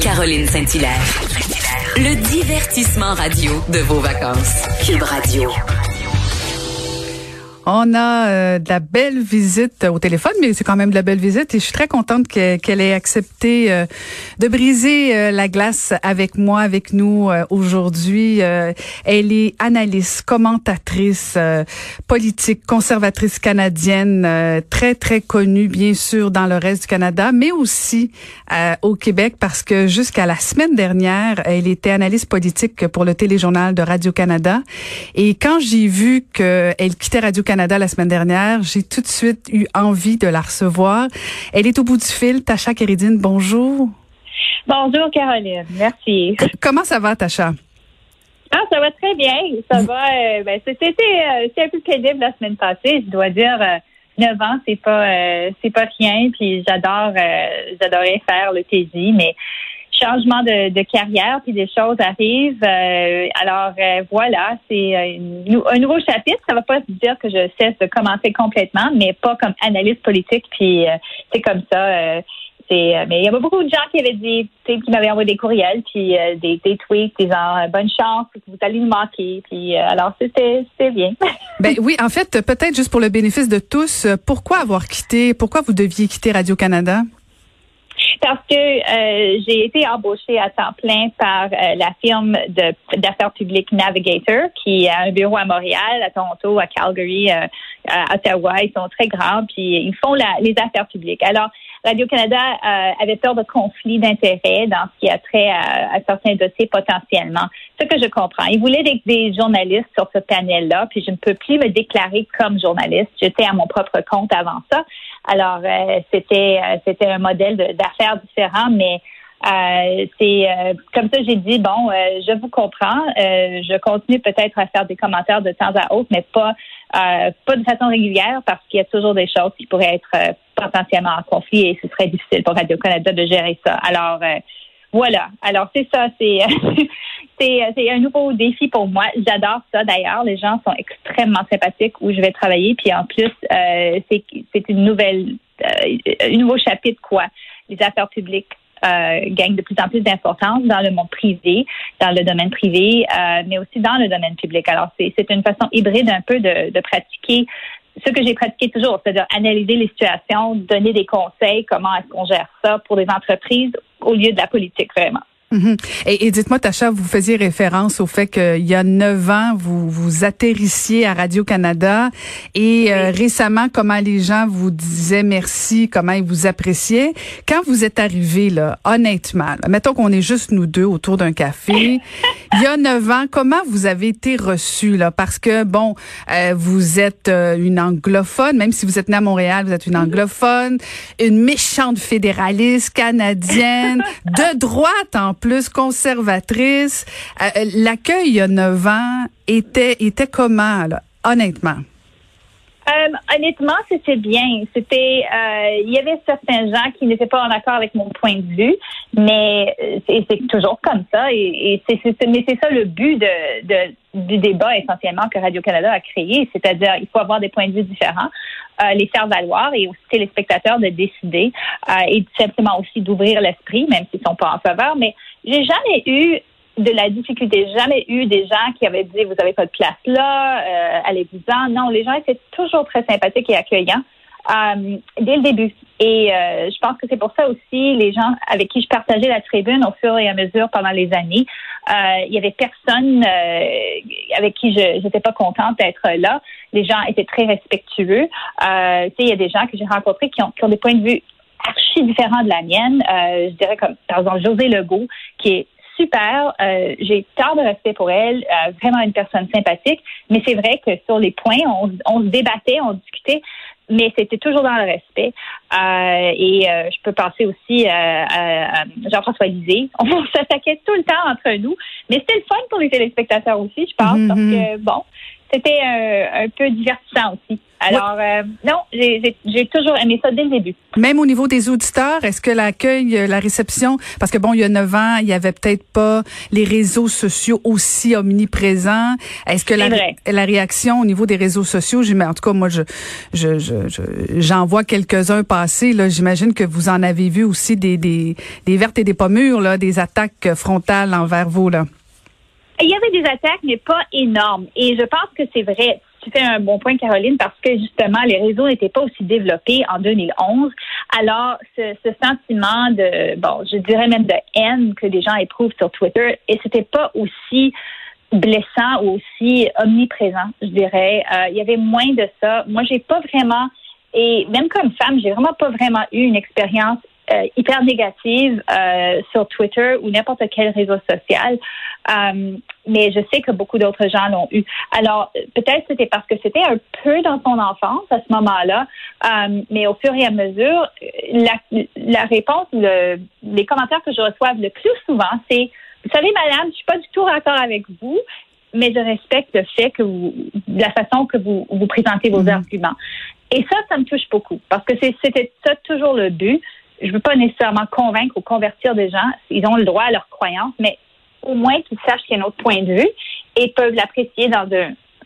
Caroline Saint-Hilaire. Le divertissement radio de vos vacances. Cube Radio. On a euh, de la belle visite au téléphone, mais c'est quand même de la belle visite et je suis très contente qu'elle ait accepté euh, de briser euh, la glace avec moi, avec nous aujourd'hui. elle est analyste, commentatrice politique, conservatrice canadienne, très très connue bien sûr dans le reste du Canada, mais aussi au Québec parce que jusqu'à la semaine dernière, elle était analyste politique pour le téléjournal de Radio Canada. Et quand j'ai vu qu'elle quittait Radio Canada la semaine dernière. J'ai tout de suite eu envie de la recevoir. Elle est au bout du fil. Tacha Kéridine, bonjour. Bonjour Caroline, merci. Comment ça va, Tacha? Ah, ça va très bien. Ça va. Euh, ben, c'était euh, un peu crédible la semaine passée. Je dois dire, euh, 9 ans, c'est pas c'est pas rien. Puis j'adore j'adorais faire le TJ, mais changement de, carrière, puis des choses arrivent. Euh, alors euh, voilà, c'est euh, un nouveau chapitre. Ça va pas dire que je cesse de commencer complètement, mais pas comme analyste politique. Puis c'est comme ça. mais il y avait beaucoup de gens qui avaient dit, qui m'avaient envoyé des courriels, puis des, des, tweets disant bonne chance, vous allez nous manquer. Puis alors c'était bien. ben oui, en fait, peut-être juste pour le bénéfice de tous, pourquoi avoir quitté, pourquoi vous deviez quitter Radio Canada? Parce que euh, j'ai été embauchée à temps plein par euh, la firme d'affaires publiques Navigator, qui a un bureau à Montréal, à Toronto, à Calgary, euh, à Ottawa. Ils sont très grands, puis ils font la, les affaires publiques. Alors, Radio-Canada avait peur de conflits d'intérêts dans ce qui a trait à, à, certains dossiers potentiellement. Ce que je comprends. Ils voulaient des, des journalistes sur ce panel-là, puis je ne peux plus me déclarer comme journaliste. J'étais à mon propre compte avant ça. Alors, euh, c'était euh, c'était un modèle d'affaires différent, mais euh, c'est comme ça j'ai dit bon, je vous comprends. je continue peut-être à faire des commentaires de temps à autre, mais pas pas de façon régulière parce qu'il y a toujours des choses qui pourraient être potentiellement en conflit et ce serait difficile pour Radio Canada de gérer ça. Alors voilà. Alors c'est ça, c'est c'est un nouveau défi pour moi. J'adore ça d'ailleurs. Les gens sont extrêmement sympathiques où je vais travailler. Puis en plus, euh, c'est une nouvelle, euh, un nouveau chapitre quoi. Les affaires publiques euh, gagnent de plus en plus d'importance dans le monde privé, dans le domaine privé, euh, mais aussi dans le domaine public. Alors c'est une façon hybride un peu de, de pratiquer ce que j'ai pratiqué toujours, c'est-à-dire analyser les situations, donner des conseils, comment est-ce qu'on gère ça pour des entreprises au lieu de la politique vraiment. Mhm. Et, dites-moi, Tacha, vous faisiez référence au fait qu'il y a neuf ans, vous vous atterrissiez à Radio-Canada et euh, récemment, comment les gens vous disaient merci, comment ils vous appréciaient. Quand vous êtes arrivé, là, honnêtement, mettons qu'on est juste nous deux autour d'un café, il y a neuf ans, comment vous avez été reçu là? Parce que bon, euh, vous êtes euh, une anglophone, même si vous êtes née à Montréal, vous êtes une anglophone, une méchante fédéraliste canadienne, de droite en plus conservatrice. Euh, euh, l'accueil il y a neuf ans était, était comment, honnêtement? Euh, honnêtement, c'était bien. C'était, il y avait certains gens qui n'étaient pas en accord avec mon point de vue, mais c'est toujours comme ça. Et, mais c'est ça le but du débat essentiellement que Radio Canada a créé, c'est-à-dire il faut avoir des points de vue différents, les faire valoir et aussi les spectateurs de décider et simplement aussi d'ouvrir l'esprit, même s'ils sont pas en faveur, mais j'ai jamais eu de la difficulté. Jamais eu des gens qui avaient dit vous avez pas de place là, euh, allez-vous-en. Non, les gens étaient toujours très sympathiques et accueillants euh, dès le début. Et euh, je pense que c'est pour ça aussi les gens avec qui je partageais la tribune au fur et à mesure pendant les années, euh, il y avait personne euh, avec qui je n'étais pas contente d'être là. Les gens étaient très respectueux. Euh, il y a des gens que j'ai rencontrés qui ont, qui ont des points de vue archi différent de la mienne. Euh, je dirais comme, par exemple, José Legault, qui est super. Euh, j'ai tant de respect pour elle, euh, vraiment une personne sympathique. Mais c'est vrai que sur les points, on, on se débattait, on discutait, mais c'était toujours dans le respect. Euh, et euh, je peux penser aussi à Jean-François Lisée. On s'attaquait tout le temps entre nous, mais c'était le fun pour les téléspectateurs aussi, je pense, parce mm-hmm. que bon, c'était un, peu divertissant aussi. Alors, euh, non, j'ai toujours aimé ça dès le début. Même au niveau des auditeurs, est-ce que l'accueil, euh, la réception, parce que bon, il y a neuf ans, il y avait peut-être pas les réseaux sociaux aussi omniprésents. Est-ce que la, la, réaction au niveau des réseaux sociaux, en tout cas, moi, je, je, j'en vois quelques-uns passer. Là, j'imagine que vous en avez vu aussi des, des, des vertes et des pommures, là, des attaques frontales envers vous, là. Il y avait des attaques, mais pas énormes. Et je pense que c'est vrai. Tu fais un bon point, Caroline, parce que justement, les réseaux n'étaient pas aussi développés en 2011. Alors, ce, sentiment de, bon, je dirais même de haine que des gens éprouvent sur Twitter, et c'était pas aussi blessant ou aussi omniprésent, je dirais. Euh, il y avait moins de ça. Moi, j'ai pas vraiment, et même comme femme, j'ai vraiment pas vraiment eu une expérience euh, hyper négative euh, sur Twitter ou n'importe quel réseau social. Euh, mais je sais que beaucoup d'autres gens l'ont eu. Alors, peut-être c'était parce que c'était un peu dans son enfance à ce moment-là, mais au fur et à mesure, la, la réponse, le, les commentaires que je reçois le plus souvent, c'est vous savez, madame, je suis pas du tout d'accord avec vous, mais je respecte le fait que vous, la façon que vous, vous présentez vos mm-hmm. arguments. Et ça, ça me touche beaucoup parce que c'était ça toujours le but je veux pas nécessairement convaincre ou convertir des gens. Ils ont le droit à leur croyance, mais au moins qu'ils sachent qu'il y a un autre point de vue et peuvent l'apprécier dans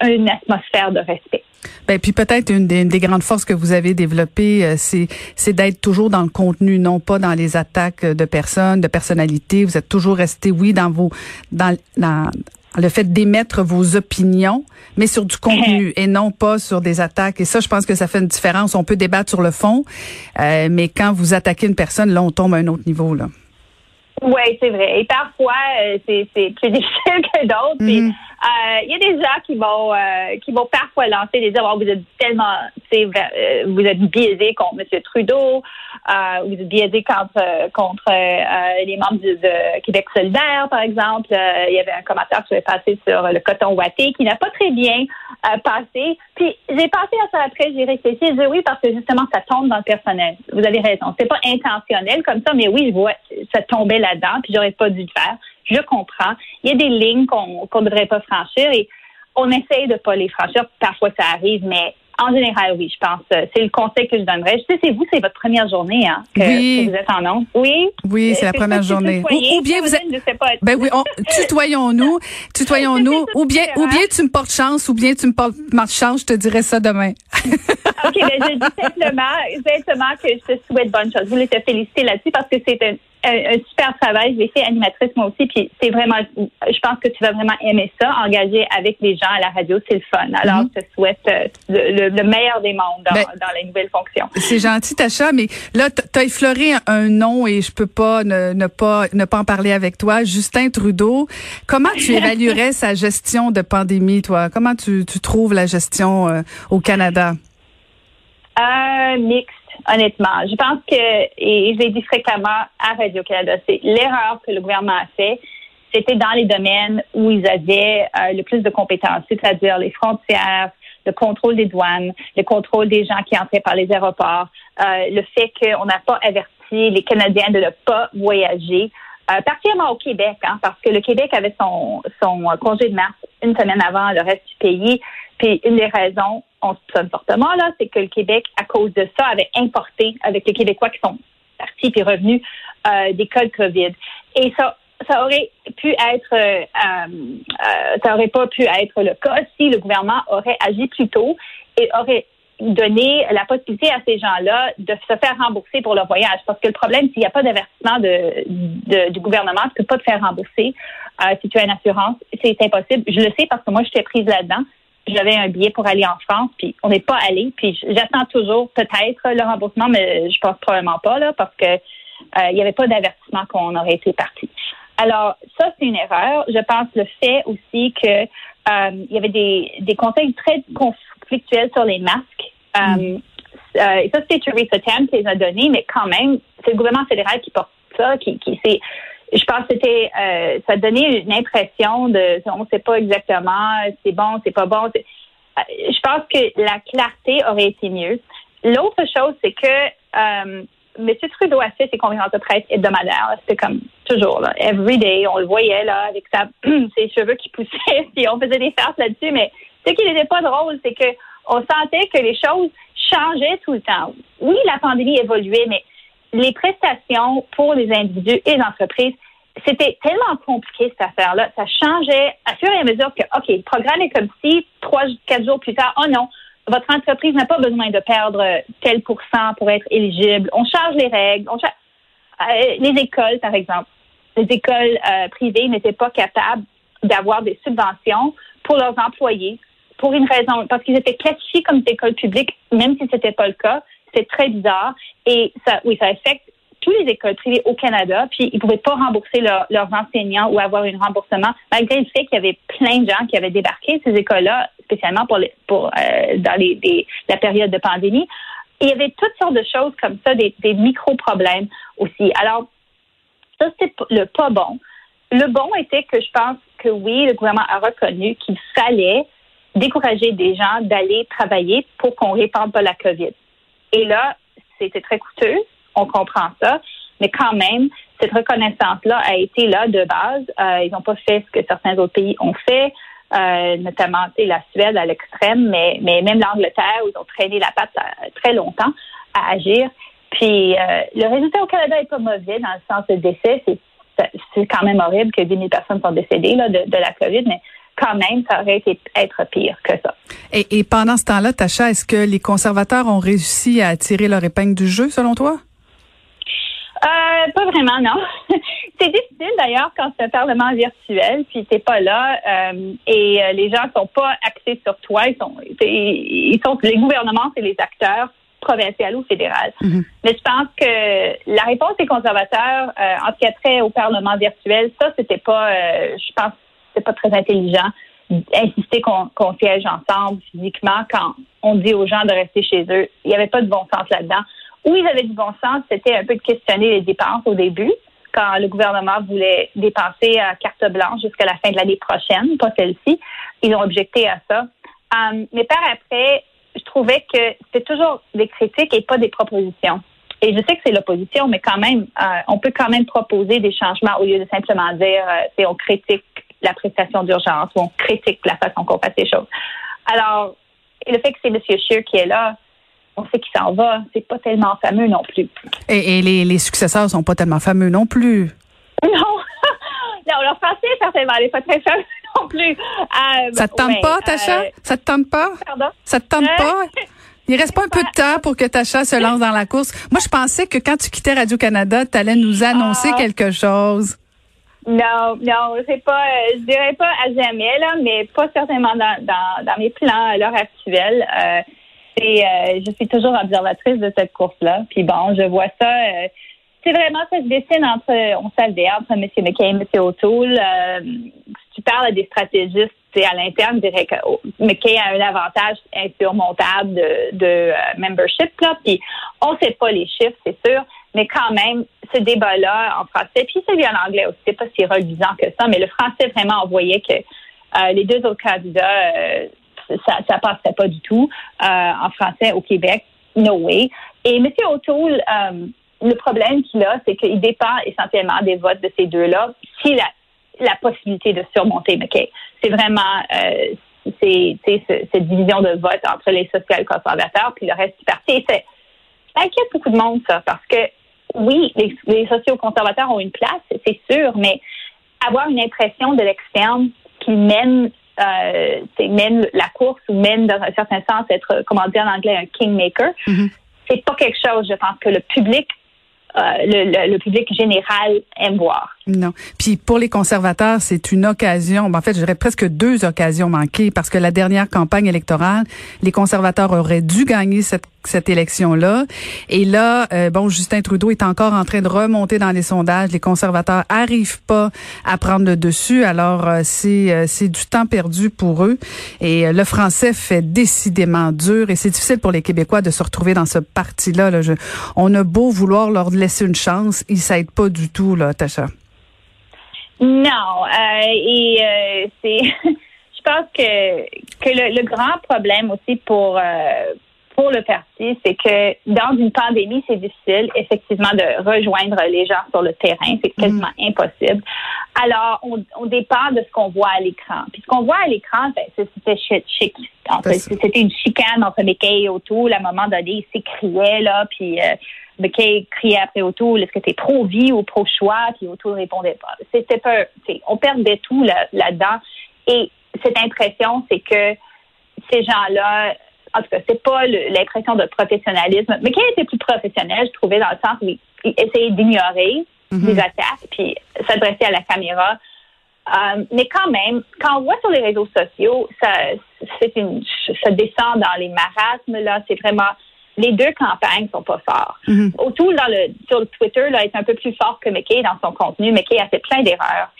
une atmosphère de respect. Ben puis peut-être une des, grandes forces que vous avez développées, euh, c'est d'être toujours dans le contenu, non pas dans les attaques de personnes, de personnalités. Vous êtes toujours resté, oui, dans vos dans le fait d'émettre vos opinions, mais sur du contenu et non pas sur des attaques. Et ça, je pense que ça fait une différence. On peut débattre sur le fond, euh, mais quand vous attaquez une personne, là, on tombe à un autre niveau. Là. Oui, c'est vrai. Et parfois, euh, c'est plus difficile que d'autres. Il euh, y a des gens qui vont qui vont parfois lancer des oh, vous êtes tellement vous êtes biaisé contre M. Trudeau, euh, vous êtes biaisé contre contre les membres du, de Québec solidaire, par exemple. Il y avait un commentaire qui avait passé sur le coton ouaté qui n'a pas très bien passé. Puis j'ai pensé à ça après, j'ai réfléchi, j'ai dit oui parce que justement ça tombe dans le personnel. Vous avez raison. C'est pas intentionnel comme ça, mais oui, je vois ça tombait là là puis j'aurais pas dû le faire. Je comprends. Il y a des lignes qu'on ne devrait pas franchir et on essaye de pas les franchir. Parfois, ça arrive, mais en général, oui, je pense. Euh, c'est le conseil que je donnerais. Je sais, c'est vous, c'est votre première journée hein, que, oui. vous êtes en nom. Oui. Oui, c'est la première journée. Ou, bien vous êtes. ben oui, tutoyons-nous, tutoyons-nous. ou bien, ou bien tu me portes chance, ou bien tu me portes chance. Je te dirai ça demain. ok, ben je dis simplement, simplement que je te souhaite bonne chose. Je voulais te féliciter là-dessus parce que c'est un un, super travail. J'ai fait animatrice moi aussi, puis c'est vraiment, je pense que tu vas vraiment aimer ça, engager avec les gens à la radio, c'est le fun. Alors, mhm. je te souhaite euh, le, meilleur des mondes dans, ben, dans la nouvelle fonction. C'est gentil, Tacha, mais là, tu as effleuré un nom et je peux pas ne, ne, pas ne pas en parler avec toi. Justin Trudeau, comment tu évaluerais sa gestion de pandémie, toi? Comment tu, tu trouves la gestion euh, au Canada? Euh, mix honnêtement. Je pense que, et je l'ai dit fréquemment à Radio-Canada, c'est l'erreur que le gouvernement a fait, c'était dans les domaines où ils avaient euh, le plus de compétences, c'est-à-dire les frontières, le contrôle des douanes, le contrôle des gens qui entraient par les aéroports, euh, le fait qu'on n'a pas averti les Canadiens de ne pas voyager. Euh, particulièrement au Québec, hein, parce que le Québec avait son, son congé de mars une semaine avant le reste du pays. Puis une des raisons, on se sonne fortement là, c'est que le Québec, à cause de ça, avait importé avec les Québécois qui sont partis et revenus euh, des codes COVID. Et ça, ça aurait pu être, euh, euh, ça aurait pas pu être le cas si le gouvernement aurait agi plus tôt et aurait donné la possibilité à ces gens-là de se faire rembourser pour leur voyage. Parce que le problème, s'il n'y a pas d'avertissement de, du gouvernement, tu peux pas te faire rembourser si tu as une assurance. C'est impossible. Je le sais parce que moi, j'étais prise là-dedans j'avais un billet pour aller en France, puis on n'est pas allé. Puis j'attends toujours peut-être le remboursement, mais je pense probablement pas là, parce que euh, il n'y avait pas d'avertissement qu'on aurait été parti. Alors ça c'est une erreur. Je pense le fait aussi que euh, il y avait des, des conseils très conflictuels sur les masques. Euh, mm. et ça c'est Theresa Tam qui les a donnés, mais quand même c'est le gouvernement fédéral qui porte ça, qui, qui c'est je pense que c'était euh, ça donnait une impression de on ne sait pas exactement c'est bon, c'est pas bon. Euh, je pense que la clarté aurait été mieux. L'autre chose, c'est que euh, M. Trudeau a fait ses conférences de presse hebdomadaires. C'était comme toujours, là, every day, on le voyait là avec sa, ses cheveux qui poussaient, puis on faisait des farces là-dessus, mais Ce qui n'était pas drôle, c'est que on sentait que les choses changeaient tout le temps. Oui, la pandémie évoluait, mais les prestations pour les individus et les entreprises, c'était tellement compliqué cette affaire-là. Ça changeait à fur et à mesure que, OK, le programme est comme si trois, quatre jours plus tard, oh non, votre entreprise n'a pas besoin de perdre tel pourcent pour être éligible. On change les règles. On change... Euh, les écoles, par exemple. Les écoles euh, privées n'étaient pas capables d'avoir des subventions pour leurs employés pour une raison, parce qu'ils étaient classifiés comme des écoles publiques, même si c'était pas le cas. C'est très bizarre. Et ça, oui, ça affecte toutes les écoles privées au Canada, puis ils pouvaient pas rembourser leurs enseignants ou avoir un remboursement, malgré le fait qu'il y avait plein de gens qui avaient débarqué ces écoles-là, spécialement pour, les, pour euh, dans les, la période de pandémie. il y avait toutes sortes de choses comme ça, des, des micro-problèmes aussi. Alors, ça, c'est le pas bon. Le bon était que je pense que oui, le gouvernement a reconnu qu'il fallait décourager des gens d'aller travailler pour qu'on répande pas la COVID. Et là, c'était très coûteux, on comprend ça, mais quand même, cette reconnaissance-là a été là de base. Euh, ils n'ont pas fait ce que certains autres pays ont fait, euh, notamment la Suède à l'extrême, mais, mais même l'Angleterre, où ils ont traîné la patte euh, très longtemps à agir. Puis euh, le résultat au Canada est pas mauvais dans le sens de décès. C'est quand même horrible que 10 000 personnes sont décédées là, de, de la COVID, mais quand même, ça aurait été être pire que ça. Et, et pendant ce temps-là, Tacha, est-ce que les conservateurs ont réussi à tirer leur épingle du jeu, selon toi? Euh, pas vraiment, non. c'est difficile d'ailleurs quand c'est un parlement virtuel, puis t'es pas là, euh, et euh, les gens sont pas axés sur toi. Ils sont, ils sont les gouvernements, c'est les acteurs provinciaux ou fédéraux. Mm-hmm. Mais je pense que la réponse des conservateurs en ce qui a trait au parlement virtuel, ça c'était pas, je pense, c'est pas très intelligent insister qu'on siège ensemble physiquement quand on dit aux gens de rester chez eux. Il n'y avait pas de bon sens là-dedans. Où ils avaient du bon sens, c'était un peu de questionner les dépenses au début, quand le gouvernement voulait dépenser à carte blanche jusqu'à la fin de l'année prochaine, pas celle-ci. Ils ont objecté à ça. Um, mais par après, je trouvais que c'était toujours des critiques et pas des propositions. Et je sais que c'est l'opposition, mais quand même, euh, on peut quand même proposer des changements au lieu de simplement dire, euh, on critique la prestation d'urgence ou on critique la façon qu'on fait les choses. Alors, le fait que c'est M. Scheer qui est là, on sait qu'il s'en va. C'est pas tellement fameux non plus. Et, les, les, successeurs sont pas tellement fameux non plus. Non. non, leur français, certainement, n'est pas très fameux non plus. Euh, ça te tente pas, Tacha? Euh, ça te tente pas? Pardon? Ça te tente pas? Il reste pas un peu de temps pour que Tacha se lance dans la course. Moi, je pensais que quand tu quittais Radio-Canada, tu allais nous annoncer ah. quelque chose. Non, non, c'est pas, euh, je dirais pas à jamais, là, mais pas certainement dans, dans, dans mes plans à l'heure actuelle. Euh, et euh, je suis toujours observatrice de cette course-là. Puis bon, je vois ça. Euh, c'est vraiment ça se dessine entre, on savait, entre M. McKay et M. O'Toole. Euh, si tu parles à des stratégistes à l'interne, je dirais que McKay a un avantage insurmontable de, de membership. Là. Puis on sait pas les chiffres, c'est sûr, mais quand même, ce débat-là en français, puis celui en anglais aussi, c'est pas si reluisant que ça, mais le français vraiment envoyait que les deux autres candidats ça, ça passerait pas du tout euh, en français au Québec. No way. Et M. O'Toole, euh, le problème qu'il a, c'est qu'il dépend essentiellement des votes de ces deux-là. Si la, la possibilité de surmonter McKay. C'est vraiment euh, c'est, cette division de vote entre les social-conservateurs puis le reste du parti. Ça inquiète beaucoup de monde, ça, parce que oui, les, les sociaux-conservateurs ont une place, c'est sûr, mais avoir une impression de l'externe qui mène euh, mène la course ou mène dans un certain sens être, comment dire en anglais, un kingmaker. Mm-hmm. C'est pas quelque chose, je pense, que le public euh, le, public général aime voir. Non. Puis pour les conservateurs, c'est une occasion, ben, en fait, je presque deux occasions manquées parce que la dernière campagne électorale, les conservateurs auraient dû gagner cette cette élection-là. Et là, euh, bon, Justin Trudeau est encore en train de remonter dans les sondages. Les conservateurs arrivent pas à prendre le dessus. Alors, euh, c'est euh, c'est du temps perdu pour eux. Et le français fait décidément dur. Et c'est difficile pour les Québécois de se retrouver dans ce parti-là. Là. on a beau vouloir leur laisser une chance, ils s'aident pas du tout, là, Tacha. Non. et c'est... Je pense que, que le, le, grand problème aussi pour pour le parti, c'est que dans une pandémie, c'est difficile, effectivement, de rejoindre les gens sur le terrain. C'est quasiment mm. impossible. Alors, on, on, dépend de ce qu'on voit à l'écran. Puis ce qu'on voit à l'écran, ben, c'était chic. C'était une chicane entre McKay et O'Toole. À un moment donné, ils s'écriaient, là, puis euh, McKay criait après O'Toole, est-ce que t'es pro-vie ou pro-choix? Puis O'Toole répondait pas. C'était pas, on perdait tout là-dedans. et cette impression, c'est que ces gens-là, en tout cas, c'est pas l'impression de professionnalisme. Mais qui était plus professionnel, je trouvais, dans le sens où il, essayait d'ignorer mhm. les attaques, puis s'adresser à la caméra. Euh, mais quand même, quand on voit sur les réseaux sociaux, ça, c'est une, ça descend dans les marasmes, là. C'est vraiment, les deux campagnes sont pas fortes. Mm dans le, sur Twitter, là, est un peu plus fort que McKay dans son contenu. McKay a fait plein d'erreurs.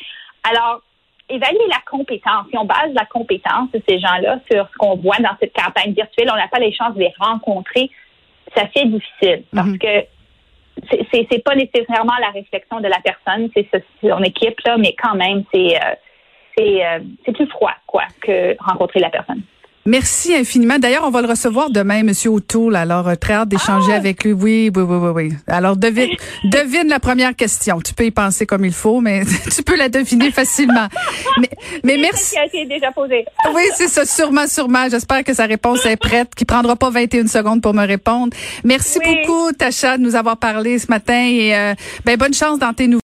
Alors, évaluer la compétence. Si on base la compétence de ces gens-là sur ce qu'on voit dans cette campagne virtuelle, on n'a pas les chances de les rencontrer. Ça fait difficile parce mhm. que c'est c'est pas nécessairement la réflexion de la personne, c'est son équipe là, mais quand même c'est euh, c'est euh, c'est plus froid quoi que rencontrer la personne. Merci infiniment. D'ailleurs, on va le recevoir demain, Monsieur O'Toole. Alors, euh, très hâte d'échanger ah! avec lui. Oui, oui, oui, oui, oui. Alors, devine, devine la première question. Tu peux y penser comme il faut, mais tu peux la deviner facilement. Mais, mais merci. Qui déjà posé. oui, c'est ça, sûrement, sûrement. J'espère que sa réponse est prête, qu'il prendra pas 21 secondes pour me répondre. Merci beaucoup, Tacha, de nous avoir parlé ce matin et euh, ben bonne chance dans tes nouveaux